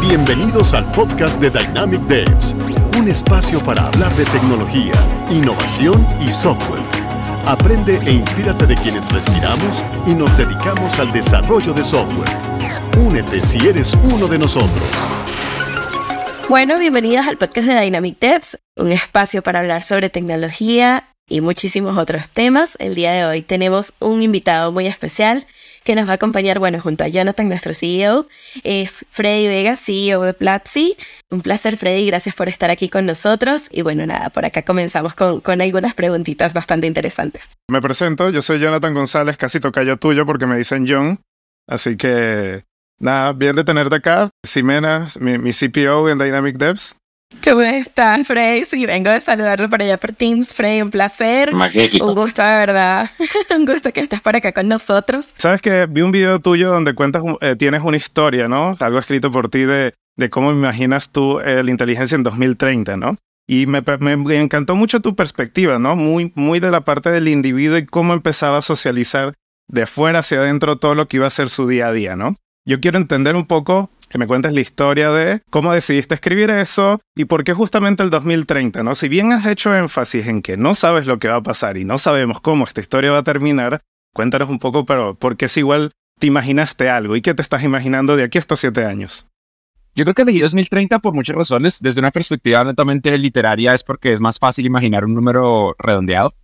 Bienvenidos al podcast de Dynamic Devs, un espacio para hablar de tecnología, innovación y software. Aprende e inspírate de quienes respiramos y nos dedicamos al desarrollo de software. Únete si eres uno de nosotros. Bueno, bienvenidos al podcast de Dynamic Devs, un espacio para hablar sobre tecnología y muchísimos otros temas. El día de hoy tenemos un invitado muy especial que nos va a acompañar, bueno, junto a Jonathan, nuestro CEO, es Freddy Vega, CEO de Platzi. Un placer, Freddy, gracias por estar aquí con nosotros. Y bueno, nada, por acá comenzamos con, algunas preguntitas bastante interesantes. Me presento, yo soy Jonathan González, casi tocayo tuyo porque me dicen John. Así que nada, bien de tenerte acá. Ximena, mi, mi CPO en Dynamic Devs. ¿Cómo estás, Frey? Sí, vengo de saludarlo por allá por Teams, Frey, un placer. Magnífico. Un gusto, de verdad. un gusto que estés por acá con nosotros. Sabes que vi un video tuyo donde cuentas, eh, tienes una historia, ¿no? Algo escrito por ti de, de cómo imaginas tú eh, la inteligencia en 2030, ¿no? Y me, me, me, encantó mucho tu perspectiva, ¿no? Muy, muy de la parte del individuo y cómo empezaba a socializar de afuera hacia adentro todo lo que iba a ser su día a día, ¿no? Yo quiero entender un poco que me cuentes la historia de cómo decidiste escribir eso y por qué justamente el 2030, ¿no? Si bien has hecho énfasis en que no sabes lo que va a pasar y no sabemos cómo esta historia va a terminar, cuéntanos un poco, pero ¿por qué es igual te imaginaste algo y qué te estás imaginando de aquí a estos siete años? Yo creo que elegí 2030 por muchas razones. Desde una perspectiva netamente literaria es porque es más fácil imaginar un número redondeado,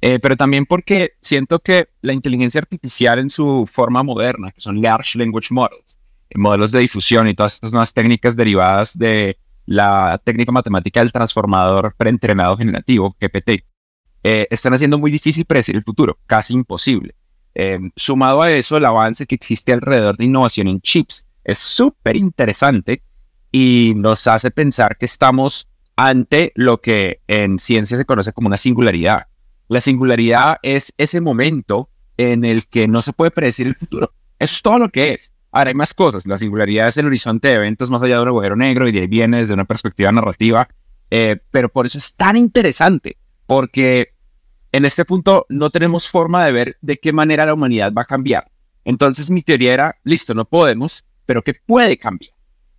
eh, pero también porque siento que la inteligencia artificial en su forma moderna, que son Large Language Models, modelos de difusión y todas estas nuevas técnicas derivadas de la técnica matemática del transformador preentrenado generativo, GPT, eh, están haciendo muy difícil predecir el futuro, casi imposible. Eh, sumado a eso, el avance que existe alrededor de innovación en chips es súper interesante y nos hace pensar que estamos ante lo que en ciencia se conoce como una singularidad. La singularidad es ese momento en el que no se puede predecir el futuro. Eso es todo lo que es. Ahora hay más cosas. La singularidad es el horizonte de eventos más allá de un agujero negro y de ahí viene desde una perspectiva narrativa. Eh, pero por eso es tan interesante, porque en este punto no tenemos forma de ver de qué manera la humanidad va a cambiar. Entonces mi teoría era, listo, no podemos, pero ¿qué puede cambiar?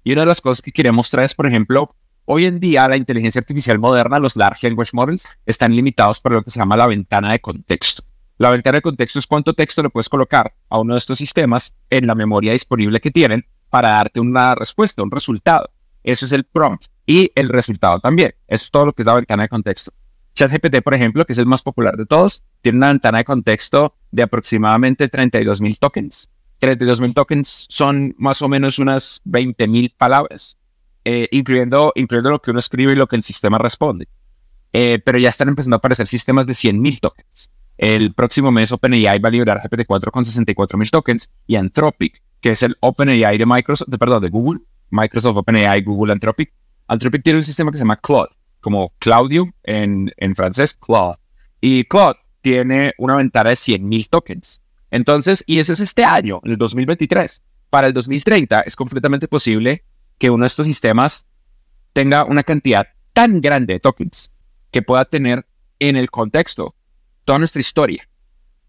Y una de las cosas que quería mostrar es, por ejemplo, hoy en día la inteligencia artificial moderna, los large language models, están limitados por lo que se llama la ventana de contexto. La ventana de contexto es cuánto texto le puedes colocar a uno de estos sistemas en la memoria disponible que tienen para darte una respuesta, un resultado. Eso es el prompt y el resultado también. Eso es todo lo que es la ventana de contexto. ChatGPT, por ejemplo, que es el más popular de todos, tiene una ventana de contexto de aproximadamente 32.000 tokens. 32.000 tokens son más o menos unas 20.000 palabras, eh, incluyendo, incluyendo lo que uno escribe y lo que el sistema responde. Eh, pero ya están empezando a aparecer sistemas de 100.000 tokens. El próximo mes OpenAI va a liberar GPT-4 con 64 mil tokens y Anthropic, que es el OpenAI de Microsoft, de, perdón, de Google, Microsoft, OpenAI, Google, Anthropic. Anthropic tiene un sistema que se llama Claude, como Claudio en, francés, Claude. Y Claude tiene una ventana de 100 mil tokens. Entonces, y eso es este año, en el 2023. Para el 2030 es completamente posible que uno de estos sistemas tenga una cantidad tan grande de tokens que pueda tener en el contexto toda nuestra historia,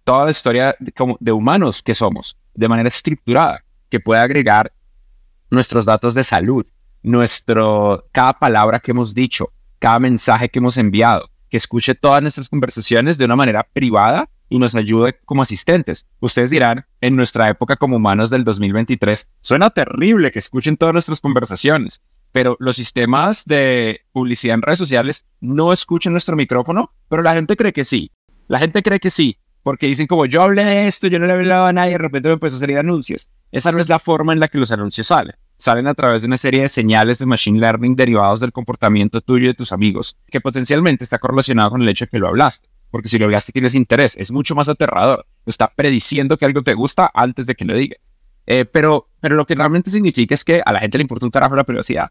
toda la historia de, como, de humanos que somos, de manera estructurada, que pueda agregar nuestros datos de salud, nuestro, cada palabra que hemos dicho, cada mensaje que hemos enviado, que escuche todas nuestras conversaciones de una manera privada y nos ayude como asistentes. Ustedes dirán, en nuestra época como humanos del 2023, suena terrible que escuchen todas nuestras conversaciones, pero los sistemas de publicidad en redes sociales no escuchan nuestro micrófono, pero la gente cree que sí. La gente cree que sí, porque dicen como yo hablé de esto, yo no le he hablado a nadie, de repente me empezó a salir anuncios. Esa no es la forma en la que los anuncios salen. Salen a través de una serie de señales de machine learning derivados del comportamiento tuyo y de tus amigos, que potencialmente está correlacionado con el hecho de que lo hablaste. Porque si lo hablaste tienes interés, es mucho más aterrador. Está prediciendo que algo te gusta antes de que lo digas. Eh, pero, pero lo que realmente significa es que a la gente le importa un carajo la privacidad.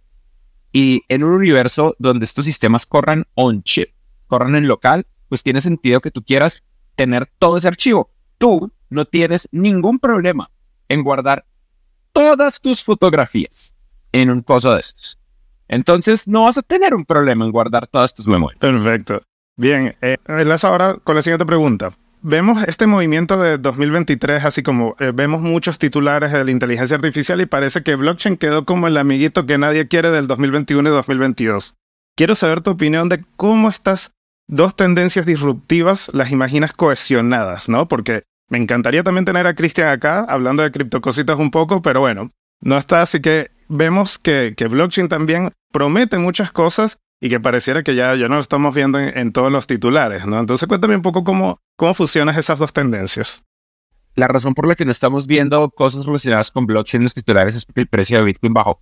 Y en un universo donde estos sistemas corran on chip, corran en local, pues tiene sentido que tú quieras tener todo ese archivo. Tú no tienes ningún problema en guardar todas tus fotografías en un coso de estos. Entonces no vas a tener un problema en guardar todas tus memorias. Perfecto. Bien, eh, ahora con la siguiente pregunta. vemos este movimiento de 2023, así como eh, vemos muchos titulares de la inteligencia artificial y parece que blockchain quedó como el amiguito que nadie quiere del 2021 y 2022. Quiero saber tu opinión de cómo estas dos tendencias disruptivas las imaginas cohesionadas, ¿no? Porque me encantaría también tener a Cristian acá hablando de criptocositas un poco, pero bueno, no está, así que vemos que, que blockchain también promete muchas cosas y que pareciera que ya, ya no lo estamos viendo en, todos los titulares, ¿no? Entonces cuéntame un poco cómo, cómo fusionas esas dos tendencias. La razón por la que no estamos viendo cosas relacionadas con blockchain en los titulares es porque el precio de Bitcoin bajó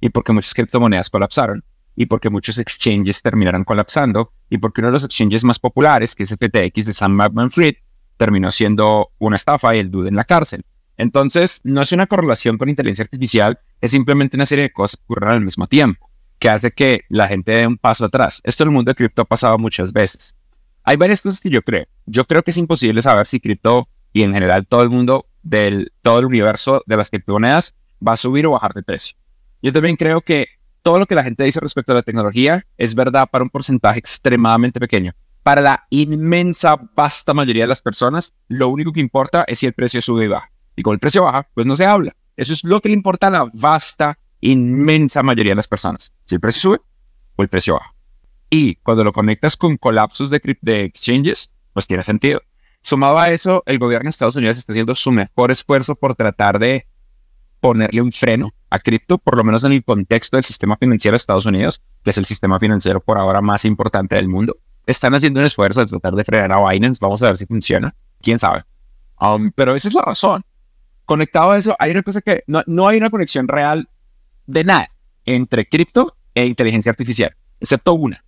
y porque muchas criptomonedas colapsaron y porque muchos exchanges terminaron colapsando y porque uno de los exchanges más populares, que es PTX de Sam Bankman-Fried, terminó siendo una estafa y el dude en la cárcel. Entonces, no es una correlación con inteligencia artificial, es simplemente una serie de cosas que ocurren al mismo tiempo que hace que la gente dé un paso atrás. Esto en el mundo de cripto ha pasado muchas veces. Hay varias cosas que yo creo. Yo creo que es imposible saber si cripto y en general todo el mundo del todo el universo de las criptomonedas va a subir o bajar de precio. Yo también creo que todo lo que la gente dice respecto a la tecnología es verdad para un porcentaje extremadamente pequeño. Para la inmensa, vasta mayoría de las personas, lo único que importa es si el precio sube y baja. Y con el precio baja, pues no se habla. Eso es lo que le importa a la vasta inmensa mayoría de las personas. Si el precio sube o el precio baja. Y cuando lo conectas con colapsos de, de exchanges, pues tiene sentido. Sumado a eso, el gobierno de Estados Unidos está haciendo su mejor esfuerzo por tratar de ponerle un freno a cripto, por lo menos en el contexto del sistema financiero de Estados Unidos, que es el sistema financiero por ahora más importante del mundo. Están haciendo un esfuerzo de tratar de frenar a Binance. Vamos a ver si funciona. Quién sabe. Um, pero esa es la razón. Conectado a eso, hay una cosa que no, no hay una conexión real de nada entre cripto e inteligencia artificial, excepto una.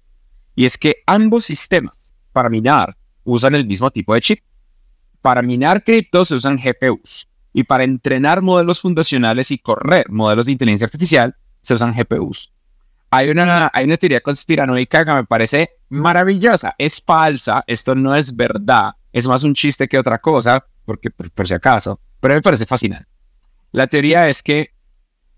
Y es que ambos sistemas para minar usan el mismo tipo de chip. Para minar cripto se usan GPUs y para entrenar modelos fundacionales y correr modelos de inteligencia artificial se usan GPUs. Hay una, hay una teoría conspiranoica que me parece maravillosa. Es falsa, esto no es verdad, es más un chiste que otra cosa, porque por si acaso, pero me parece fascinante. La teoría es que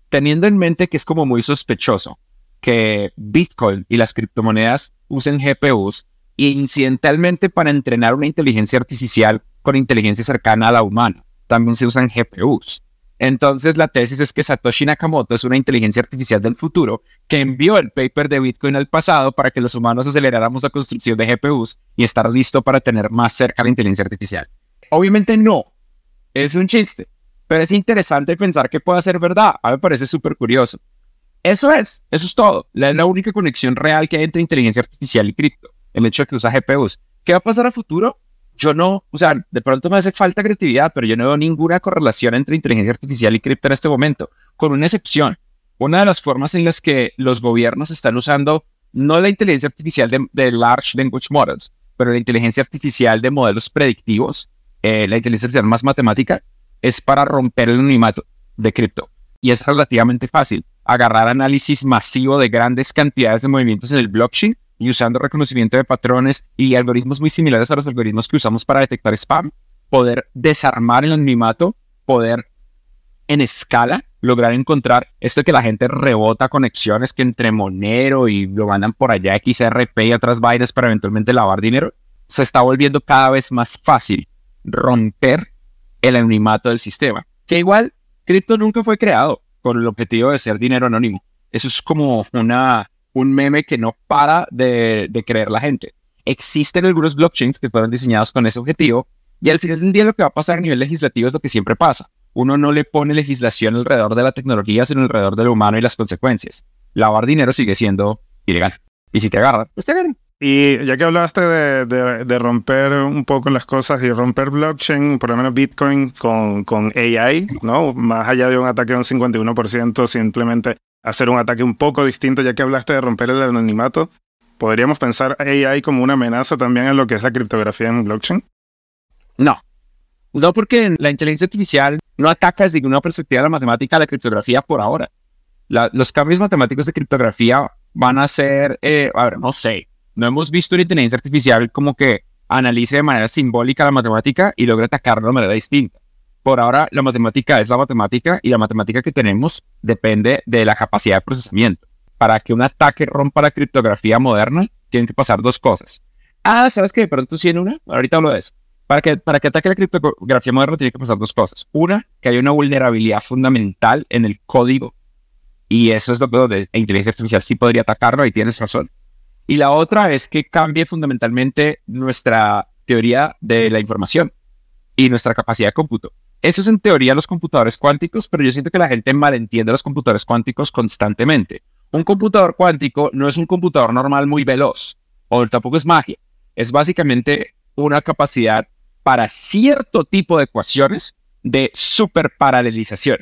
teniendo en mente que es como muy sospechoso que Bitcoin y las criptomonedas usen GPUs incidentalmente para entrenar una inteligencia artificial con inteligencia cercana a la humana, también se usan GPUs. Entonces la tesis es que Satoshi Nakamoto es una inteligencia artificial del futuro que envió el paper de Bitcoin al pasado para que los humanos aceleráramos la construcción de GPUs y estar listo para tener más cerca la inteligencia artificial. Obviamente no, es un chiste. Pero es interesante pensar que puede ser verdad. A mí me parece súper curioso. Eso es, eso es todo. La, la única conexión real que hay entre inteligencia artificial y cripto. El hecho de que usa GPUs. ¿Qué va a pasar a futuro? Yo no, o sea, de pronto me hace falta creatividad, pero yo no veo ninguna correlación entre inteligencia artificial y cripto en este momento, con una excepción. Una de las formas en las que los gobiernos están usando no la inteligencia artificial de, Large Language Models, pero la inteligencia artificial de modelos predictivos, eh, la inteligencia artificial más matemática, es para romper el anonimato de cripto. Y es relativamente fácil. Agarrar análisis masivo de grandes cantidades de movimientos en el blockchain y usando reconocimiento de patrones y algoritmos muy similares a los algoritmos que usamos para detectar spam, poder desarmar el anonimato, poder en escala lograr encontrar esto que la gente rebota conexiones que entre Monero y lo mandan por allá XRP y otras vainas para eventualmente lavar dinero, se está volviendo cada vez más fácil romper el anonimato del sistema. Que igual, cripto nunca fue creado con el objetivo de ser dinero anónimo. Eso es como una, un meme que no para de, de creer la gente. Existen algunos blockchains que fueron diseñados con ese objetivo y al final del día lo que va a pasar a nivel legislativo es lo que siempre pasa. Uno no le pone legislación alrededor de la tecnología, sino alrededor de lo humano y las consecuencias. Lavar dinero sigue siendo ilegal. Y si te agarran, pues te agarran. Y ya que hablaste de, de, romper un poco las cosas y romper blockchain, por lo menos Bitcoin con, con AI, ¿no? Más allá de un ataque de un 51%, simplemente hacer un ataque un poco distinto, ya que hablaste de romper el anonimato, ¿podríamos pensar AI como una amenaza también en lo que es la criptografía en blockchain? No. No, porque la inteligencia artificial no ataca desde ninguna perspectiva de la matemática a la criptografía por ahora. los cambios matemáticos de criptografía van a ser, eh, a ver, no sé, no hemos visto una inteligencia artificial como que analice de manera simbólica la matemática y logre atacarla de manera distinta. Por ahora, la matemática es la matemática y la matemática que tenemos depende de la capacidad de procesamiento. Para que un ataque rompa la criptografía moderna, tienen que pasar dos cosas. Ah, ¿sabes que de pronto sí en una? Ahorita hablo de eso. Para que, para que ataque la criptografía moderna tiene que pasar dos cosas. Una, que hay una vulnerabilidad fundamental en el código y eso es lo que donde inteligencia artificial sí podría atacarlo, y tienes razón. Y la otra es que cambie fundamentalmente nuestra teoría de la información y nuestra capacidad de cómputo. Eso es en teoría los computadores cuánticos, pero yo siento que la gente malentiende los computadores cuánticos constantemente. Un computador cuántico no es un computador normal muy veloz, o tampoco es magia. Es básicamente una capacidad para cierto tipo de ecuaciones de superparalelización.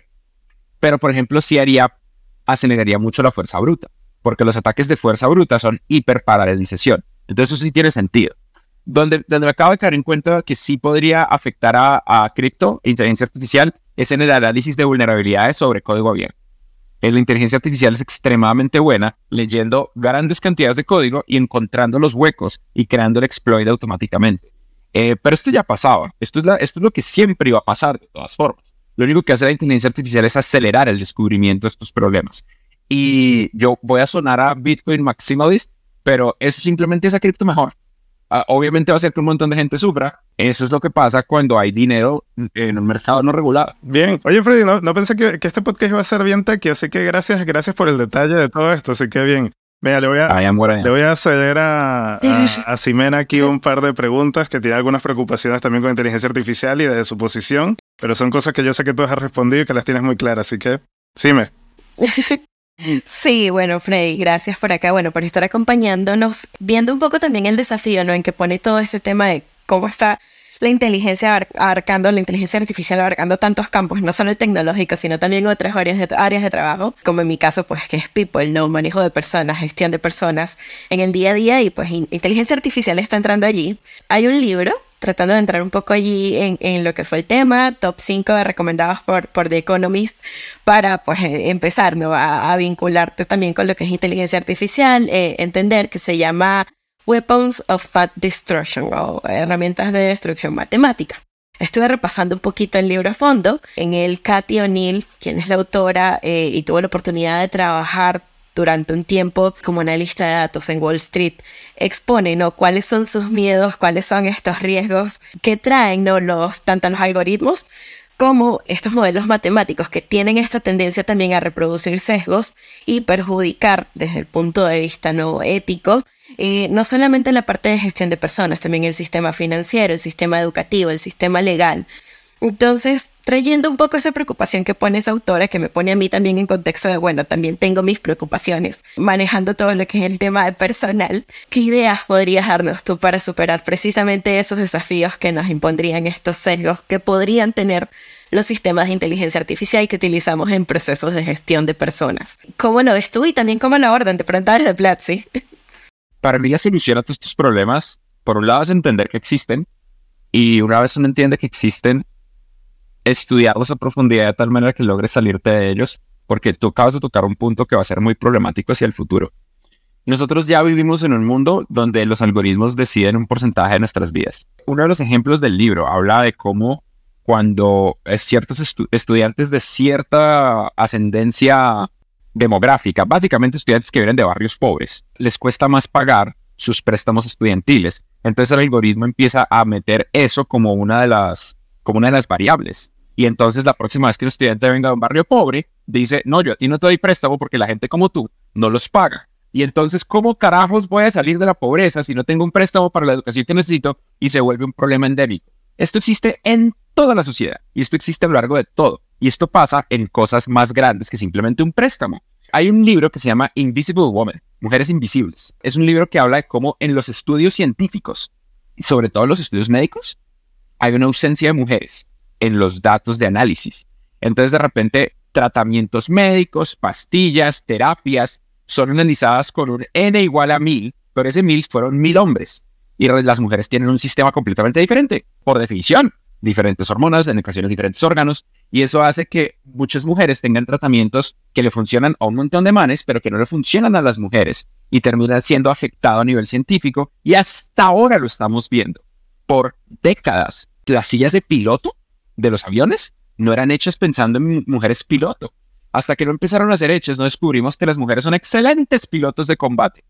Pero, por ejemplo, si haría, aceleraría mucho la fuerza bruta, porque los ataques de fuerza bruta son hiperparalelización. Entonces, eso sí tiene sentido. Donde, donde me acabo de caer en cuenta que sí podría afectar a, a cripto, inteligencia artificial, es en el análisis de vulnerabilidades sobre código abierto la inteligencia artificial es extremadamente buena leyendo grandes cantidades de código y encontrando los huecos y creando el exploit automáticamente. Eh, pero esto ya pasaba. Esto es, esto es lo que siempre iba a pasar de todas formas. Lo único que hace la inteligencia artificial es acelerar el descubrimiento de estos problemas. Y yo voy a sonar a Bitcoin maximalist, pero eso simplemente es a cripto mejor. Ah, obviamente va a ser que un montón de gente sufra. Eso es lo que pasa cuando hay dinero en un mercado no regulado. Bien. Oye, Freddy, no, pensé que, este podcast iba a ser bien tech, así que gracias, gracias por el detalle de todo esto. Así que bien. Venga, le voy a, le voy a ceder a, a, Simena aquí un par de preguntas que tiene algunas preocupaciones también con inteligencia artificial y desde su posición, pero son cosas que yo sé que tú has respondido y que las tienes muy claras, así que, Sime. Sí, bueno, Freddy, gracias por acá, bueno, por estar acompañándonos, viendo un poco también el desafío, ¿no? En que pone todo este tema de cómo está la inteligencia abarcando, la inteligencia artificial abarcando tantos campos, no solo el tecnológico, sino también otras áreas de, áreas de trabajo, como en mi caso, pues que es people, ¿no? Manejo de personas, gestión de personas en el día a día y pues inteligencia artificial está entrando allí. Hay un libro tratando de entrar un poco allí en, en, lo que fue el tema, top 5 recomendados por, por The Economist, para pues eh, empezar ¿no? a, vincularte también con lo que es inteligencia artificial, eh, entender que se llama Weapons of Math Destruction o herramientas de destrucción matemática. Estuve repasando un poquito el libro a fondo. En el Cathy O'Neill, quien es la autora eh, y tuvo la oportunidad de trabajar durante un tiempo como analista de datos en Wall Street, expone ¿no? cuáles son sus miedos, cuáles son estos riesgos que traen ¿no? los, tanto los algoritmos como estos modelos matemáticos que tienen esta tendencia también a reproducir sesgos y perjudicar desde el punto de vista no ético, eh, no solamente en la parte de gestión de personas, también el sistema financiero, el sistema educativo, el sistema legal. Entonces, trayendo un poco esa preocupación que pone esa autora, que me pone a mí también en contexto de, bueno, también tengo mis preocupaciones, manejando todo lo que es el tema de personal, ¿qué ideas podrías darnos tú para superar precisamente esos desafíos que nos impondrían estos sesgos que podrían tener los sistemas de inteligencia artificial que utilizamos en procesos de gestión de personas? ¿Cómo lo ves tú y también cómo lo abordan de pronto de Platzi? Para mí la solución a todos estos problemas, por un lado es entender que existen, y una vez uno entiende que existen, estudiarlos a profundidad de tal manera que logres salirte de ellos, porque tú acabas de tocar un punto que va a ser muy problemático hacia el futuro. Nosotros ya vivimos en un mundo donde los algoritmos deciden un porcentaje de nuestras vidas. Uno de los ejemplos del libro habla de cómo cuando ciertos estudiantes de cierta ascendencia demográfica, básicamente estudiantes que vienen de barrios pobres, les cuesta más pagar sus préstamos estudiantiles. Entonces el algoritmo empieza a meter eso como una de las, como una de las variables. Y entonces la próxima vez que un estudiante venga de un barrio pobre, dice, no, yo a ti no te doy préstamo porque la gente como tú no los paga. Y entonces, ¿cómo carajos voy a salir de la pobreza si no tengo un préstamo para la educación que necesito? Y se vuelve un problema endémico. Esto existe en toda la sociedad y esto existe a lo largo de todo. Y esto pasa en cosas más grandes que simplemente un préstamo. Hay un libro que se llama Invisible Woman, Mujeres Invisibles. Es un libro que habla de cómo en los estudios científicos, y sobre todo en los estudios médicos, hay una ausencia de mujeres en los datos de análisis. Entonces, de repente, tratamientos médicos, pastillas, terapias, son analizadas con un N igual a mil, pero ese mil fueron mil hombres. Y las mujeres tienen un sistema completamente diferente, por definición. Diferentes hormonas, en ocasiones diferentes órganos, y eso hace que muchas mujeres tengan tratamientos que le funcionan a un montón de manes, pero que no le funcionan a las mujeres, y termina siendo afectado a nivel científico, y hasta ahora lo estamos viendo. Por décadas, las sillas de piloto de los aviones no eran hechas pensando en mujeres piloto. Hasta que no empezaron a ser hechas, no descubrimos que las mujeres son excelentes pilotos de combate.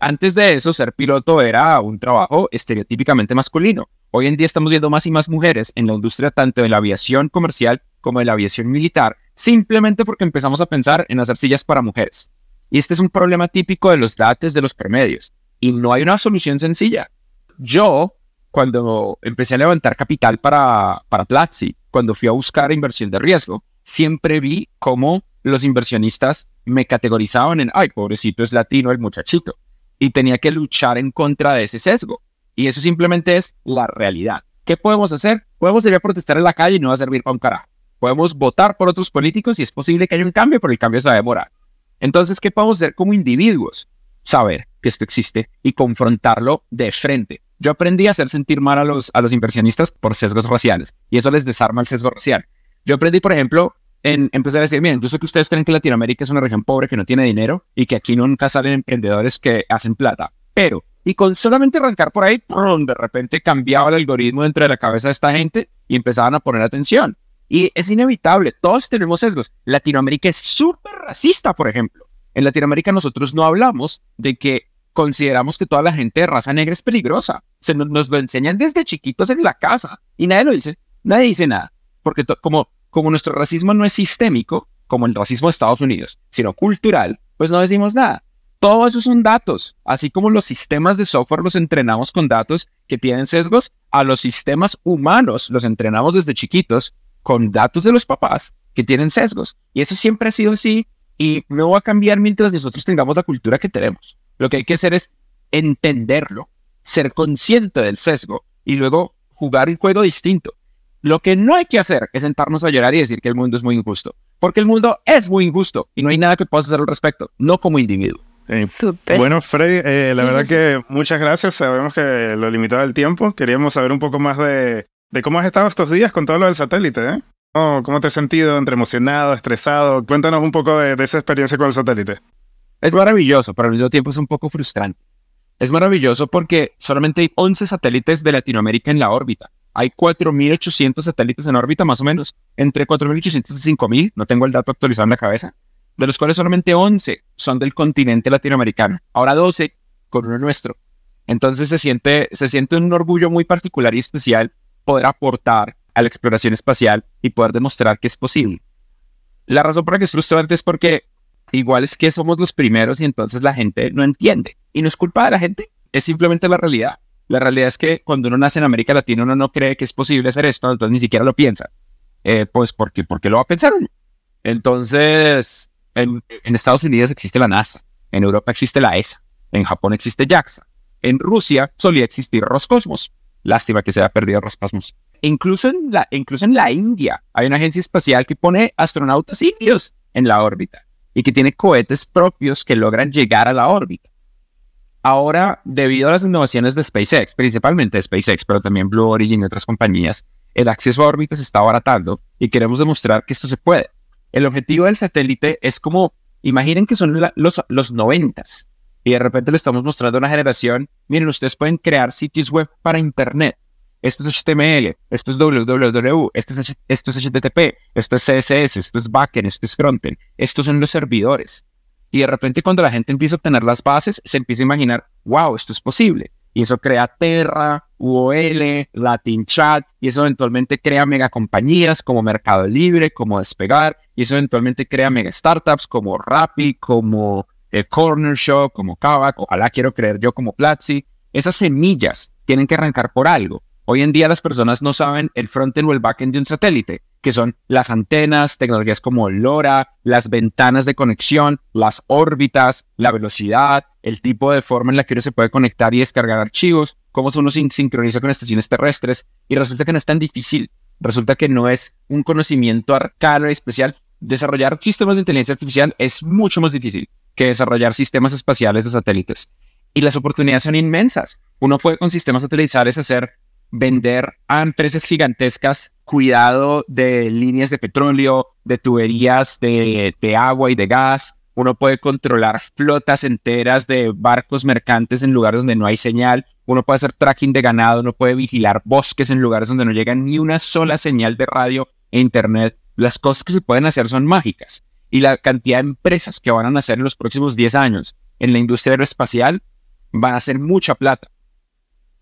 Antes de eso, ser piloto era un trabajo estereotípicamente masculino. Hoy en día estamos viendo más y más mujeres en la industria tanto de la aviación comercial como de la aviación militar, simplemente porque empezamos a pensar en hacer sillas para mujeres. Y este es un problema típico de los datos de los promedios. Y no hay una solución sencilla. Yo, cuando empecé a levantar capital para, para Platzi, cuando fui a buscar inversión de riesgo, siempre vi cómo los inversionistas me categorizaban en, ay, pobrecito es latino el muchachito. Y tenía que luchar en contra de ese sesgo. Y eso simplemente es la realidad. ¿Qué podemos hacer? Podemos ir a protestar en la calle y no va a servir para un carajo. Podemos votar por otros políticos y es posible que haya un cambio, pero el cambio se va a demorar. Entonces, ¿qué podemos hacer como individuos? Saber que esto existe y confrontarlo de frente. Yo aprendí a hacer sentir mal a los, a los inversionistas por sesgos raciales y eso les desarma el sesgo racial. Yo aprendí, por ejemplo, en empezar a decir, miren, yo sé que ustedes creen que Latinoamérica es una región pobre que no tiene dinero y que aquí nunca salen emprendedores que hacen plata, pero y con solamente arrancar por ahí, de repente cambiaba el algoritmo dentro de la cabeza de esta gente y empezaban a poner atención. Y es inevitable, todos tenemos sesgos. Latinoamérica es súper racista, por ejemplo. En Latinoamérica nosotros no hablamos de que consideramos que toda la gente de raza negra es peligrosa. Se nos, lo enseñan desde chiquitos en la casa y nadie lo dice. Nadie dice nada. Porque como, como nuestro racismo no es sistémico, como el racismo de Estados Unidos, sino cultural, pues no decimos nada. Todo eso son datos, así como los sistemas de software los entrenamos con datos que tienen sesgos, a los sistemas humanos los entrenamos desde chiquitos con datos de los papás que tienen sesgos. Y eso siempre ha sido así y no va a cambiar mientras nosotros tengamos la cultura que tenemos. Lo que hay que hacer es entenderlo, ser consciente del sesgo y luego jugar un juego distinto. Lo que no hay que hacer es sentarnos a llorar y decir que el mundo es muy injusto, porque el mundo es muy injusto y no hay nada que puedas hacer al respecto, no como individuo. Eh, bueno, Freddy, eh, la verdad que muchas gracias. Sabemos que lo limitaba el tiempo. Queríamos saber un poco más de, cómo has estado estos días con todo lo del satélite. ¿eh? ¿Cómo te has sentido? ¿Entre emocionado, estresado? Cuéntanos un poco de, esa experiencia con el satélite. Es maravilloso, pero al mismo tiempo es un poco frustrante. Es maravilloso porque solamente hay 11 satélites de Latinoamérica en la órbita. Hay 4.800 satélites en órbita, más o menos, entre 4.800 y 5.000. No tengo el dato actualizado en la cabeza de los cuales solamente 11 son del continente latinoamericano, ahora 12 con uno nuestro. Entonces se siente, se siente un orgullo muy particular y especial poder aportar a la exploración espacial y poder demostrar que es posible. La razón por la que es frustrante es porque igual es que somos los primeros y entonces la gente no entiende. Y no es culpa de la gente, es simplemente la realidad. La realidad es que cuando uno nace en América Latina uno no cree que es posible hacer esto, entonces ni siquiera lo piensa. Eh, pues porque, porque lo va a pensar Entonces, en, Estados Unidos existe la NASA, en Europa existe la ESA, en Japón existe JAXA, en Rusia solía existir Roscosmos. Lástima que se haya perdido Roscosmos. incluso en, la, incluso en la India hay una agencia espacial que pone astronautas indios en la órbita y que tiene cohetes propios que logran llegar a la órbita. Ahora, debido a las innovaciones de SpaceX, principalmente de SpaceX, pero también Blue Origin y otras compañías, el acceso a órbita se está abaratando y queremos demostrar que esto se puede. El objetivo del satélite es como, imaginen que son los, los y de repente le estamos mostrando a una generación, miren, ustedes pueden crear sitios web para Internet. Esto es HTML, esto es www, esto es, esto es HTTP, esto es CSS, esto es backend, esto es frontend, estos son los servidores. Y de repente cuando la gente empieza a obtener las bases, se empieza a imaginar, wow, esto es posible. Y eso crea Terra, UOL, Latin Chat, y eso eventualmente crea mega compañías como Mercado Libre, como Despegar, y eso eventualmente crea mega startups como Rappi, como eh, Corner Shop, como Kavak, ojalá quiero creer yo como Platzi. Esas semillas tienen que arrancar por algo. Hoy en día las personas no saben el frontend o el backend de un satélite, que son las antenas, tecnologías como LoRa, las ventanas de conexión, las órbitas, la velocidad, el tipo de forma en la que uno se puede conectar y descargar archivos, cómo uno se sincroniza con estaciones terrestres. Y resulta que no es tan difícil. Resulta que no es un conocimiento arcano y especial. Desarrollar sistemas de inteligencia artificial es mucho más difícil que desarrollar sistemas espaciales de satélites. Y las oportunidades son inmensas. Uno puede con sistemas satelitales hacer vender a empresas gigantescas cuidado de líneas de petróleo, de tuberías de, agua y de gas. Uno puede controlar flotas enteras de barcos mercantes en lugares donde no hay señal. Uno puede hacer tracking de ganado. Uno puede vigilar bosques en lugares donde no llega ni una sola señal de radio e internet. Las cosas que se pueden hacer son mágicas. Y la cantidad de empresas que van a nacer en los próximos 10 años en la industria aeroespacial van a hacer mucha plata.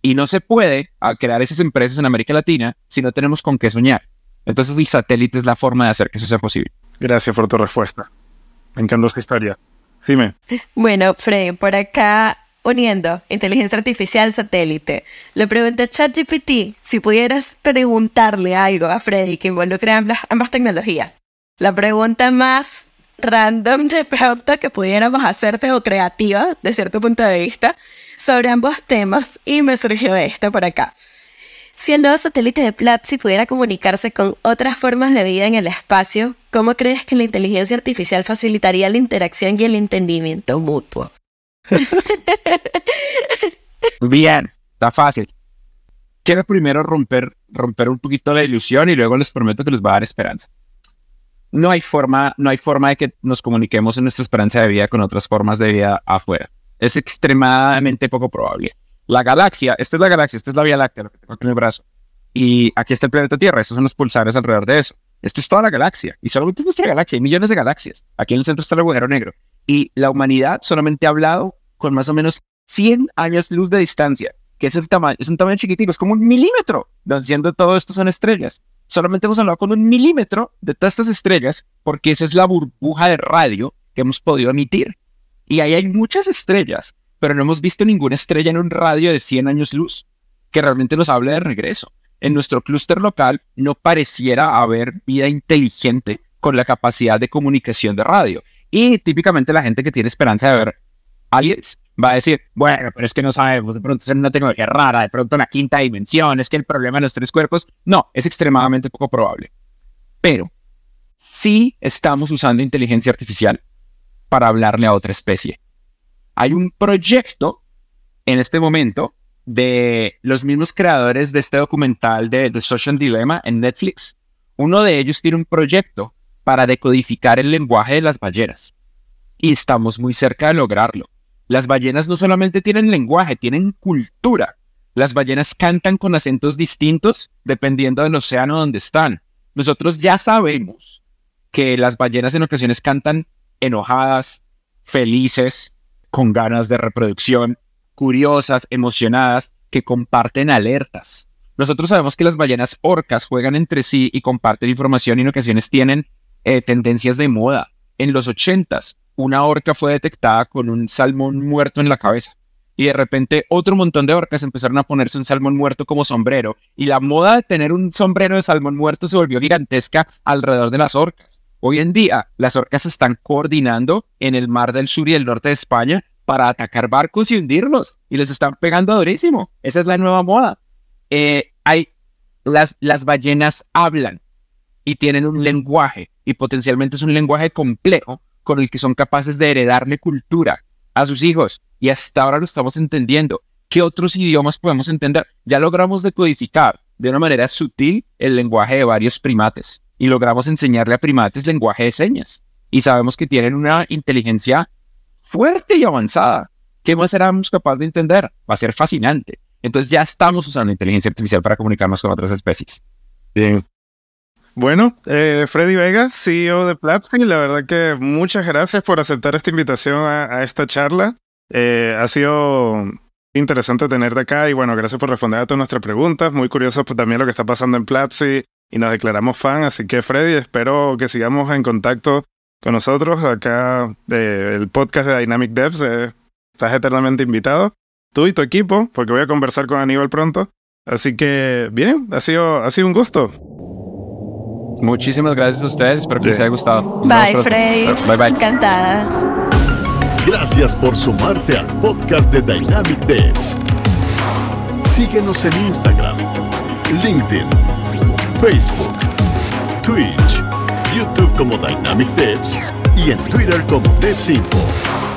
Y no se puede ah, crear esas empresas en América Latina si no tenemos con qué soñar. Entonces el satélite es la forma de hacer que eso sea posible. Gracias por tu respuesta. Me encantó esta historia. Dime. Bueno, Fred, por acá uniendo inteligencia artificial satélite. Le pregunté a ChatGPT si pudieras preguntarle algo a Freddy que involucre ambas, ambas tecnologías. La pregunta más random de pronto que pudiéramos hacerte o creativa, de cierto punto de vista, sobre ambos temas y me surgió esto por acá. Si el nuevo satélite de Platzi pudiera comunicarse con otras formas de vida en el espacio, ¿cómo crees que la inteligencia artificial facilitaría la interacción y el entendimiento mutuo? Bien, está fácil. Quiero primero romper, romper un poquito la ilusión y luego les prometo que les va a dar esperanza. No hay forma, no hay forma de que nos comuniquemos en nuestra esperanza de vida con otras formas de vida afuera. Es extremadamente poco probable. La galaxia, esta es la galaxia, esta es la Vía Láctea, lo que tengo aquí en el brazo. Y aquí está el planeta Tierra, estos son los pulsares alrededor de eso. Esto es toda la galaxia. Y solamente es nuestra galaxia, hay millones de galaxias. Aquí en el centro está el agujero negro. Y la humanidad solamente ha hablado con más o menos 100 años luz de distancia, que es, el tamaño, es un tamaño chiquitico, es como un milímetro, siendo todo esto son estrellas. Solamente hemos hablado con un milímetro de todas estas estrellas, porque esa es la burbuja de radio que hemos podido emitir. Y ahí hay muchas estrellas, pero no hemos visto ninguna estrella en un radio de 100 años luz que realmente nos hable de regreso. En nuestro clúster local no pareciera haber vida inteligente con la capacidad de comunicación de radio. Y típicamente la gente que tiene esperanza de ver aliens va a decir, bueno, pero es que no sabemos, de pronto es una tecnología rara, de pronto la quinta dimensión, es que el problema de los tres cuerpos, no, es extremadamente poco probable. Pero sí estamos usando inteligencia artificial para hablarle a otra especie. Hay un proyecto en este momento de los mismos creadores de este documental de The Social Dilemma en Netflix. Uno de ellos tiene un proyecto para decodificar el lenguaje de las ballenas. Y estamos muy cerca de lograrlo. Las ballenas no solamente tienen lenguaje, tienen cultura. Las ballenas cantan con acentos distintos dependiendo del océano donde están. Nosotros ya sabemos que las ballenas en ocasiones cantan enojadas, felices, con ganas de reproducción, curiosas, emocionadas, que comparten alertas. Nosotros sabemos que las ballenas orcas juegan entre sí y comparten información y en ocasiones tienen eh, tendencias de moda. En los ochentas, una orca fue detectada con un salmón muerto en la cabeza. Y de repente otro montón de orcas empezaron a ponerse un salmón muerto como sombrero. Y la moda de tener un sombrero de salmón muerto se volvió gigantesca alrededor de las orcas. Hoy en día, las orcas están coordinando en el mar del sur y el norte de España para atacar barcos y hundirlos. Y les están pegando durísimo. Esa es la nueva moda. Eh, hay, las, las ballenas hablan y tienen un lenguaje y potencialmente es un lenguaje complejo con el que son capaces de heredarle cultura a sus hijos. Y hasta ahora lo estamos entendiendo. ¿Qué otros idiomas podemos entender? Ya logramos decodificar de una manera sutil el lenguaje de varios primates y logramos enseñarle a primates lenguaje de señas. Y sabemos que tienen una inteligencia fuerte y avanzada. ¿Qué más seremos capaces de entender? Va a ser fascinante. Entonces ya estamos usando inteligencia artificial para comunicarnos con otras especies. Bien, bueno, eh, Freddy Vega, CEO de Platzi, la verdad que muchas gracias por aceptar esta invitación a, esta charla. Eh, ha sido interesante tenerte acá y bueno, gracias por responder a todas nuestras preguntas. Muy curioso pues, también lo que está pasando en Platzi y nos declaramos fan, así que Freddy, espero que sigamos en contacto con nosotros acá del podcast de Dynamic Devs. Eh, estás eternamente invitado, tú y tu equipo, porque voy a conversar con Aníbal pronto. Así que bien, ha sido, ha sido un gusto. Muchísimas gracias a ustedes. Espero que les haya gustado. Bye, Frey. Bye, bye. Encantada. Gracias por sumarte al podcast de Dynamic Devs. Síguenos en Instagram, LinkedIn, Facebook, Twitch, YouTube como Dynamic Devs y en Twitter como DevsInfo.